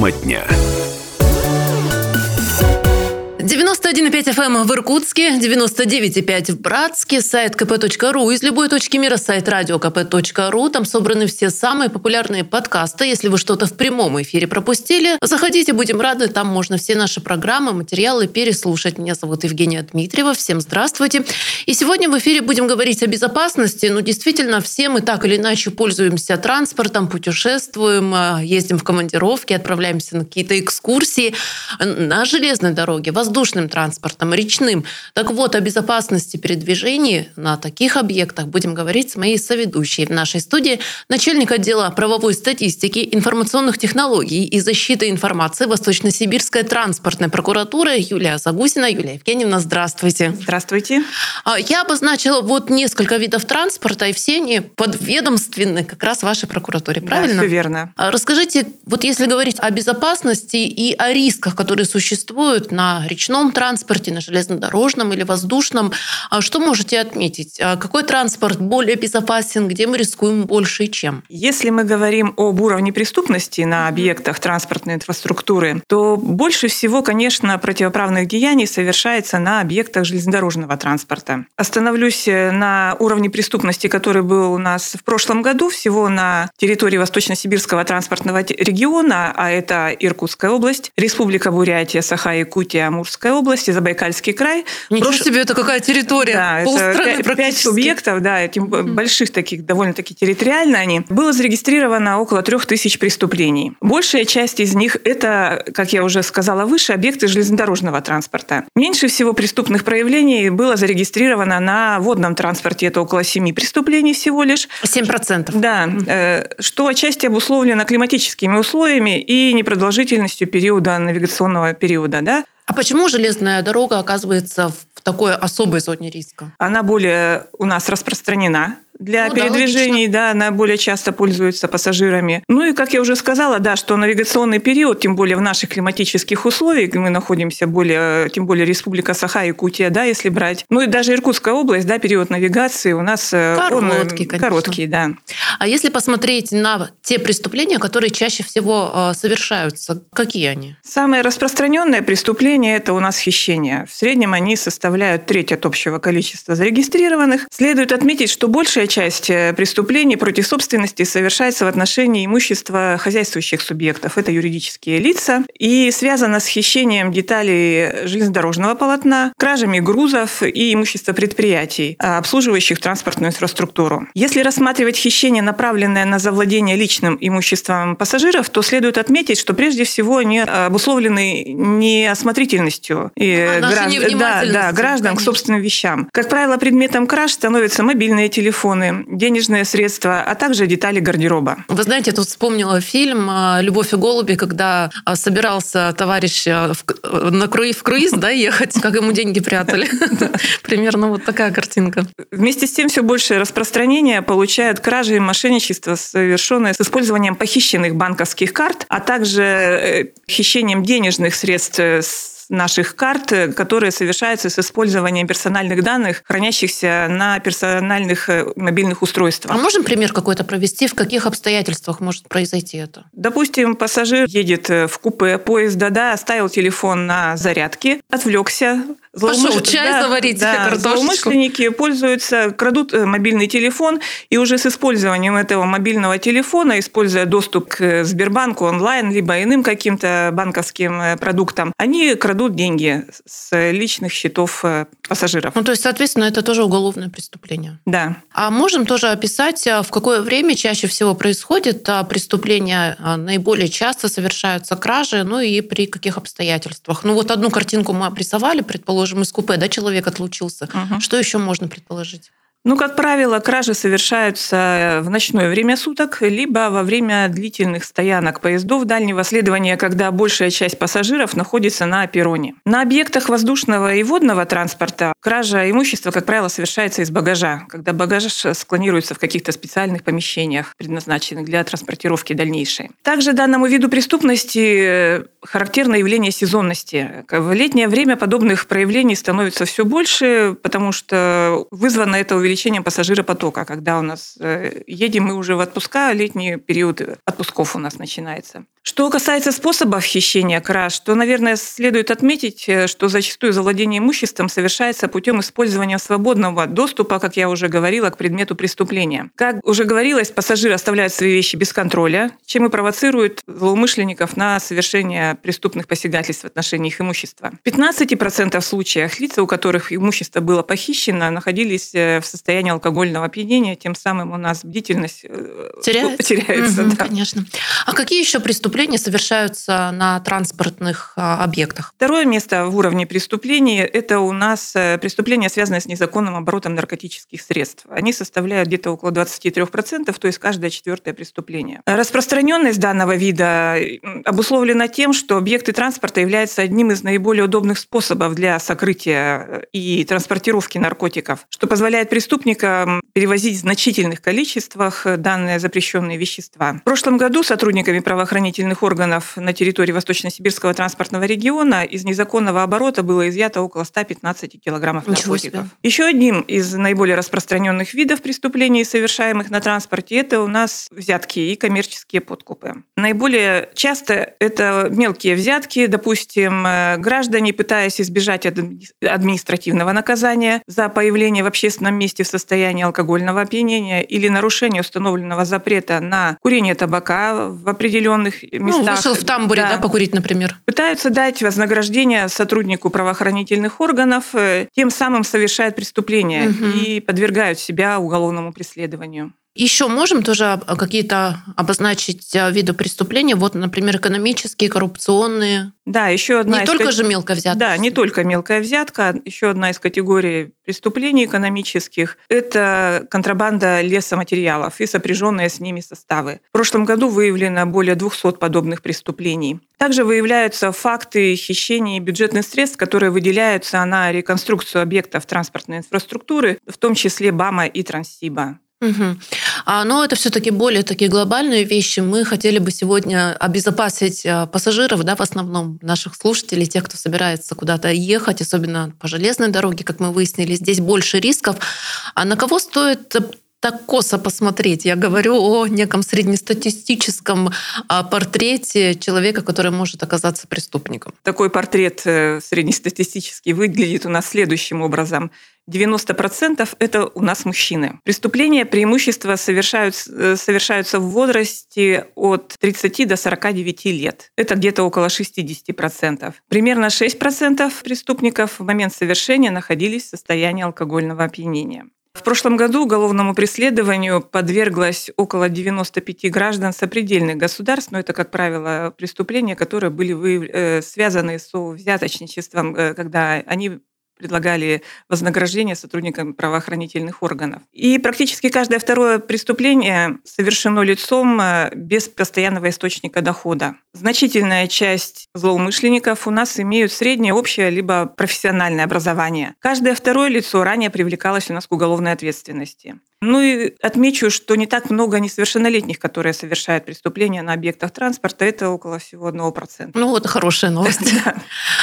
Тема дня. 91,5 FM эм в Иркутске, 99,5 в Братске, сайт kp.ru. Из любой точки мира сайт radiokp.ru. Там собраны все самые популярные подкасты. Если вы что-то в прямом эфире пропустили, заходите, будем рады. Там можно все наши программы, материалы переслушать. Меня зовут Евгения Дмитриева. Всем здравствуйте. И сегодня в эфире будем говорить о безопасности. Ну, действительно, все мы так или иначе пользуемся транспортом, путешествуем, э, ездим в командировки, отправляемся на какие-то экскурсии на железной дороге, воздушным транспортом, речным. Так вот, о безопасности передвижений на таких объектах будем говорить с моей соведущей в нашей студии, начальник отдела правовой статистики, информационных технологий и защиты информации Восточно-Сибирской транспортной прокуратуры Юлия Загусина. Юлия Евгеньевна, здравствуйте. Здравствуйте. А, я обозначила вот несколько видов транспорта, и все они подведомственны как раз вашей прокуратуре, правильно? Да, все верно. А, расскажите, вот если говорить о безопасности и о рисках, которые существуют на речном речном транспорте, на железнодорожном или воздушном. А что можете отметить? А какой транспорт более безопасен, где мы рискуем больше и чем? Если мы говорим об уровне преступности на объектах транспортной инфраструктуры, то больше всего, конечно, противоправных деяний совершается на объектах железнодорожного транспорта. Остановлюсь э, на уровне преступности, который был у нас в прошлом году, всего на территории Восточно-Сибирского транспортного региона, а это Иркутская область, Республика Бурятия, Саха-Якутия, Амурская Московской области, Забайкальский край. Ничего Прош... себе, это какая территория? Да, Полстраны это пять субъектов, да, этим mm-hmm. больших таких, довольно-таки территориально они. Было зарегистрировано около трех тысяч преступлений. Большая часть из них – это, как я уже сказала выше, объекты железнодорожного транспорта. Меньше всего преступных проявлений было зарегистрировано на водном транспорте. Это около семи преступлений всего лишь. 7%. Да, mm-hmm. что отчасти обусловлено климатическими условиями и непродолжительностью периода навигационного периода. Да? А почему железная дорога оказывается в такой особой зоне риска? Она более у нас распространена для ну, передвижений, да, да, она более часто пользуется пассажирами. Ну и, как я уже сказала, да, что навигационный период, тем более в наших климатических условиях, мы находимся более, тем более Республика Саха, Якутия, да, если брать. Ну и даже Иркутская область, да, период навигации у нас э, короткий, он, короткий, да. А если посмотреть на те преступления, которые чаще всего э, совершаются, какие они? Самое распространенное преступление – это у нас хищение. В среднем они составляют треть от общего количества зарегистрированных. Следует отметить, что большая часть э, преступлений против собственности совершается в отношении имущества хозяйствующих субъектов. Это юридические лица. И связано с хищением деталей железнодорожного полотна, кражами грузов и имущества предприятий, а, обслуживающих транспортную инфраструктуру. Если рассматривать хищение, направленное на завладение личным имуществом пассажиров, то следует отметить, что прежде всего они обусловлены неосмотрительностью и а, граждан, да, да, граждан к собственным вещам. Как правило, предметом краж становятся мобильные телефоны, телефоны, денежные средства, а также детали гардероба. Вы знаете, я тут вспомнила фильм а, «Любовь и голуби», когда а, собирался товарищ а, на круиз, в круиз да, ехать, как ему деньги прятали. Примерно вот такая картинка. Вместе с тем все большее распространение получают кражи и мошенничество, совершенные с использованием похищенных банковских карт, а также э, хищением денежных средств с наших карт, которые совершаются с использованием персональных данных, хранящихся на персональных э, мобильных устройствах. А можем пример какой-то провести? В каких обстоятельствах может произойти это? Допустим, пассажир едет э, в купе поезда, да, оставил телефон на зарядке, отвлекся, Пошел чай да, заварить, да, картошечку. Злоумышленники пользуются, крадут э, мобильный телефон, и уже с использованием этого мобильного телефона, используя доступ к Сбербанку онлайн, либо иным каким-то банковским э, продуктам, они крадут деньги с личных счетов э, пассажиров. Ну, то есть, соответственно, это тоже уголовное преступление. Да. А можем тоже описать, в какое время чаще всего происходит преступление, наиболее часто совершаются кражи, ну и при каких обстоятельствах. Ну, вот одну картинку мы обрисовали, предположим, предположим, из купе, да, человек отлучился. Угу. Что еще можно предположить? Ну, как правило, кражи совершаются в ночное время суток, либо во время длительных стоянок поездов дальнего следования, когда большая часть пассажиров находится на перроне. На объектах воздушного и водного транспорта кража имущества, как правило, совершается из багажа, когда багаж склонируется в каких-то специальных помещениях, предназначенных для транспортировки дальнейшей. Также данному виду преступности характерно явление сезонности. В летнее время подобных проявлений становится все больше, потому что вызвано это увеличение увеличением пассажиропотока, когда у нас э, едем мы уже в отпуска, летний период отпусков у нас начинается. Что касается способов хищения краж, то, наверное, следует отметить, э, что зачастую завладение имуществом совершается путем использования свободного доступа, как я уже говорила, к предмету преступления. Как уже говорилось, пассажиры оставляют свои вещи без контроля, чем и провоцирует злоумышленников на совершение преступных посягательств в отношении их имущества. В 15% случаях лица, у которых имущество было похищено, находились э, в состоянии алкогольного опьянения, тем самым у нас бдительность э, теряется. теряется угу, да. Конечно. А какие еще преступления преступления совершаются на транспортных а, объектах. Второе место в уровне преступлений – это у нас э, преступления, связанные с незаконным оборотом наркотических средств. Они составляют где-то около 23%, то есть каждое четвертое преступление. Распространенность данного вида обусловлена тем, что объекты транспорта являются одним из наиболее удобных способов для сокрытия э, и транспортировки наркотиков, что позволяет преступникам перевозить в значительных количествах данные запрещенные вещества. В прошлом году сотрудниками правоохранительных органов на территории Восточно-Сибирского транспортного региона из незаконного оборота было изъято около 115 килограммов Ничего наркотиков. Себе. Еще одним из наиболее распространенных видов преступлений, совершаемых на транспорте, это у нас взятки и коммерческие подкупы. Наиболее часто это мелкие взятки, допустим, э, граждане, пытаясь избежать административного наказания за появление в общественном месте в состоянии алкогольного опьянения или нарушение установленного запрета на курение табака в определенных ну, местах. Ну, вышел в тамбуре, да. да, покурить, например. Пытаются дать вознаграждение сотруднику правоохранительных органов, э, тем самым совершают преступление угу. и подвергают себя уголовному преследованию. Еще можем тоже какие-то обозначить э, виды преступления, вот, например, экономические, коррупционные. Да, еще одна. Не из только же мелкая взятка. Да, не только мелкая взятка. Еще одна из категорий преступлений экономических – это контрабанда лесоматериалов и сопряженные с ними составы. В прошлом году выявлено более 200 подобных преступлений. Также выявляются факты хищения бюджетных средств, которые выделяются на реконструкцию объектов транспортной инфраструктуры, в том числе БАМа и Транссиба. Угу. А, но это все-таки более такие глобальные вещи. Мы хотели бы сегодня обезопасить а, пассажиров, да, в основном наших слушателей, тех, кто собирается куда-то ехать, особенно по железной дороге, как мы выяснили, здесь больше рисков. А на кого стоит так косо посмотреть. Я говорю о неком среднестатистическом а, портрете человека, который может оказаться преступником. Такой портрет э, среднестатистический выглядит у нас следующим образом. 90% это у нас мужчины. Преступления преимущества совершаются, э, совершаются в возрасте от 30 до 49 лет. Это где-то около 60%. Примерно 6% преступников в момент совершения находились в состоянии алкогольного опьянения. В прошлом году уголовному преследованию подверглось около 95 граждан сопредельных государств, но это, как правило, преступления, которые были э, связаны с взяточничеством, э, когда они предлагали вознаграждение сотрудникам правоохранительных органов. И практически каждое второе преступление совершено лицом э, без постоянного источника дохода. Значительная часть злоумышленников у нас имеют среднее, общее либо профессиональное образование. Каждое второе лицо ранее привлекалось у нас к уголовной ответственности. Ну и отмечу, что не так много несовершеннолетних, которые совершают преступления на объектах транспорта. Это около всего 1%. Ну, вот хорошая новость.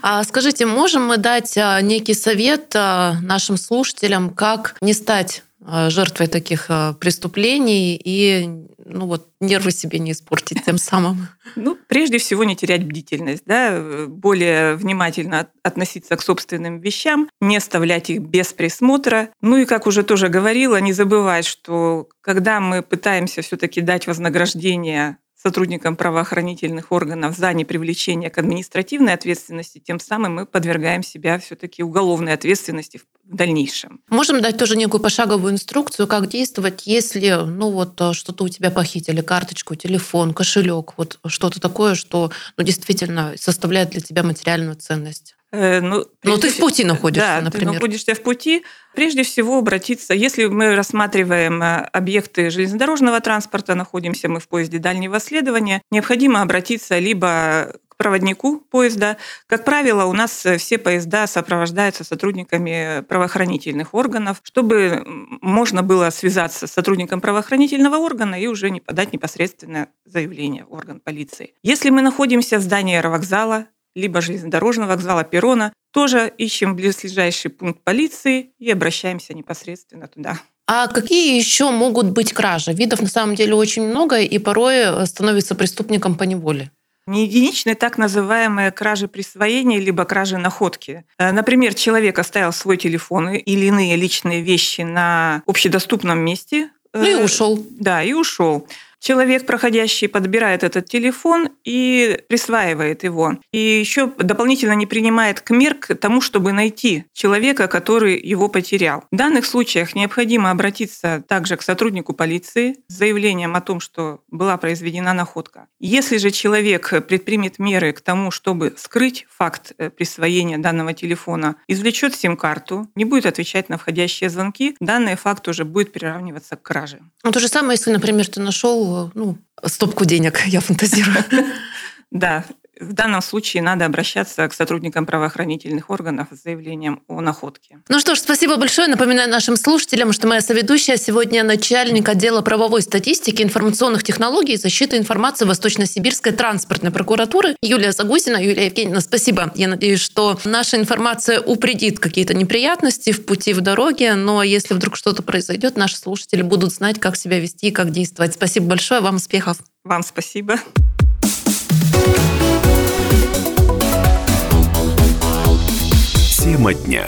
А скажите, можем мы дать а, некий совет а, нашим слушателям, как не стать жертвой таких преступлений и ну вот нервы себе не испортить тем самым? Ну, прежде всего не терять бдительность, да, более внимательно относиться к собственным вещам, не оставлять их без присмотра. Ну и, как уже тоже говорила, не забывать, что когда мы пытаемся все-таки дать вознаграждение сотрудникам правоохранительных органов за непривлечение к административной ответственности, тем самым мы подвергаем себя все-таки уголовной ответственности в дальнейшем. Можем дать тоже некую пошаговую инструкцию, как действовать, если ну вот э, что-то у тебя похитили, карточку, телефон, кошелек, вот что-то такое, что ну, действительно составляет для тебя материальную ценность. Э, ну, Но ты в пути находишься, да, например. ты находишься в пути. Прежде всего обратиться, если мы рассматриваем э, объекты железнодорожного транспорта, находимся мы в поезде дальнего следования, необходимо обратиться либо проводнику поезда. Как правило, у нас все поезда сопровождаются сотрудниками правоохранительных органов, чтобы можно было связаться с сотрудником правоохранительного органа и уже не подать непосредственно заявление в орган полиции. Если мы находимся в здании аэровокзала, либо железнодорожного вокзала, перрона, тоже ищем близлежащий пункт полиции и обращаемся непосредственно туда. А какие еще могут быть кражи? Видов на самом деле очень много, и порой становится преступником по неволе. Не единичные так называемые кражи присвоения либо кражи находки. Э, например, человек оставил свой телефон или иные личные вещи на общедоступном месте. Ну и э, ушел. Да, и ушел. Человек, проходящий, подбирает этот телефон и присваивает его. И еще дополнительно не принимает к мер к тому, чтобы найти человека, который его потерял. В данных случаях необходимо обратиться также к сотруднику полиции с заявлением о том, что была произведена находка. Если же человек предпримет меры к тому, чтобы скрыть факт э, присвоения данного телефона, извлечет сим-карту, не будет отвечать на входящие звонки, данный факт уже будет приравниваться к краже. Ну, то же самое, если, например, ты нашел ну, стопку денег, я фантазирую. Да, в данном случае надо обращаться к сотрудникам правоохранительных органов с заявлением о находке. Ну что ж, спасибо большое. Напоминаю нашим слушателям, что моя соведущая сегодня начальник отдела правовой статистики, информационных технологий и защиты информации Восточно-Сибирской транспортной прокуратуры Юлия Загусина. Юлия Евгеньевна, спасибо. Я надеюсь, что наша информация упредит какие-то неприятности в пути в дороге, но если вдруг что-то произойдет, наши слушатели будут знать, как себя вести и как действовать. Спасибо большое, вам успехов. Вам спасибо. Тема дня.